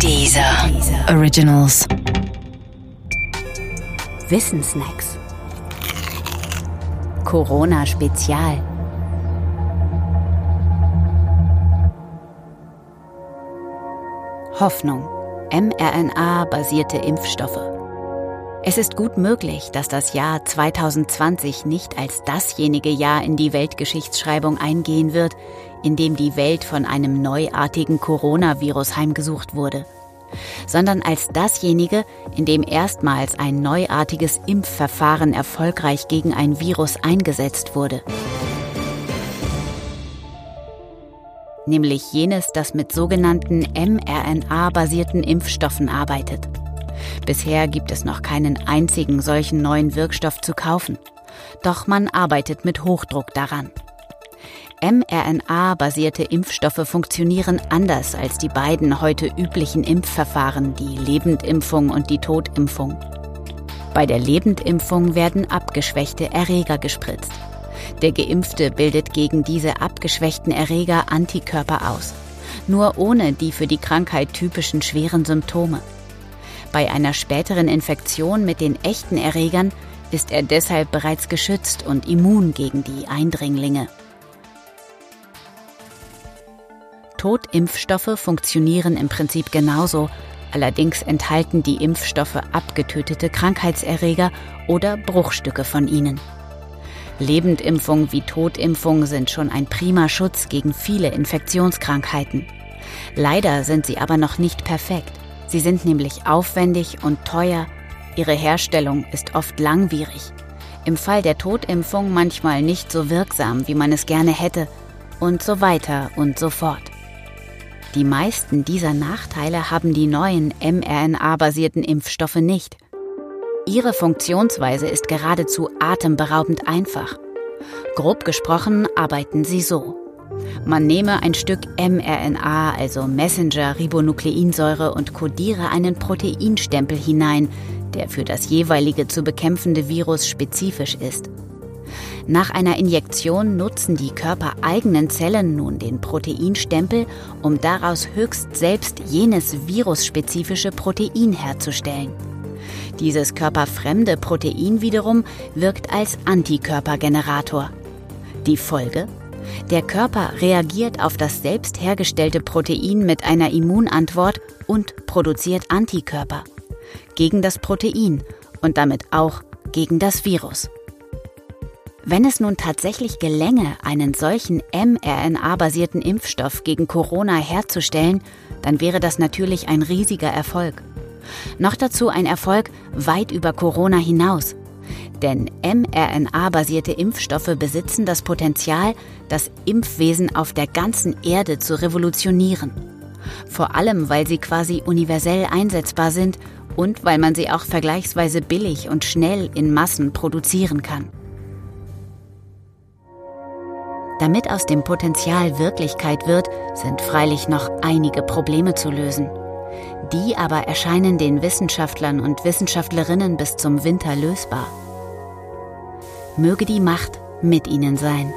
Dieser Originals. Wissensnacks. Corona Spezial. Hoffnung. mRNA-basierte Impfstoffe. Es ist gut möglich, dass das Jahr 2020 nicht als dasjenige Jahr in die Weltgeschichtsschreibung eingehen wird, in dem die Welt von einem neuartigen Coronavirus heimgesucht wurde, sondern als dasjenige, in dem erstmals ein neuartiges Impfverfahren erfolgreich gegen ein Virus eingesetzt wurde. Nämlich jenes, das mit sogenannten mRNA-basierten Impfstoffen arbeitet. Bisher gibt es noch keinen einzigen solchen neuen Wirkstoff zu kaufen. Doch man arbeitet mit Hochdruck daran mRNA-basierte Impfstoffe funktionieren anders als die beiden heute üblichen Impfverfahren, die Lebendimpfung und die Totimpfung. Bei der Lebendimpfung werden abgeschwächte Erreger gespritzt. Der Geimpfte bildet gegen diese abgeschwächten Erreger Antikörper aus, nur ohne die für die Krankheit typischen schweren Symptome. Bei einer späteren Infektion mit den echten Erregern ist er deshalb bereits geschützt und immun gegen die Eindringlinge. Totimpfstoffe funktionieren im Prinzip genauso, allerdings enthalten die Impfstoffe abgetötete Krankheitserreger oder Bruchstücke von ihnen. Lebendimpfung wie Totimpfung sind schon ein prima Schutz gegen viele Infektionskrankheiten. Leider sind sie aber noch nicht perfekt. Sie sind nämlich aufwendig und teuer. Ihre Herstellung ist oft langwierig. Im Fall der Totimpfung manchmal nicht so wirksam, wie man es gerne hätte. Und so weiter und so fort. Die meisten dieser Nachteile haben die neuen mRNA-basierten Impfstoffe nicht. Ihre Funktionsweise ist geradezu atemberaubend einfach. Grob gesprochen arbeiten sie so. Man nehme ein Stück mRNA, also Messenger-Ribonukleinsäure, und kodiere einen Proteinstempel hinein, der für das jeweilige zu bekämpfende Virus spezifisch ist. Nach einer Injektion nutzen die körpereigenen Zellen nun den Proteinstempel, um daraus höchst selbst jenes virusspezifische Protein herzustellen. Dieses körperfremde Protein wiederum wirkt als Antikörpergenerator. Die Folge? Der Körper reagiert auf das selbst hergestellte Protein mit einer Immunantwort und produziert Antikörper gegen das Protein und damit auch gegen das Virus. Wenn es nun tatsächlich gelänge, einen solchen mRNA-basierten Impfstoff gegen Corona herzustellen, dann wäre das natürlich ein riesiger Erfolg. Noch dazu ein Erfolg weit über Corona hinaus. Denn mRNA-basierte Impfstoffe besitzen das Potenzial, das Impfwesen auf der ganzen Erde zu revolutionieren. Vor allem, weil sie quasi universell einsetzbar sind und weil man sie auch vergleichsweise billig und schnell in Massen produzieren kann. Damit aus dem Potenzial Wirklichkeit wird, sind freilich noch einige Probleme zu lösen. Die aber erscheinen den Wissenschaftlern und Wissenschaftlerinnen bis zum Winter lösbar. Möge die Macht mit ihnen sein.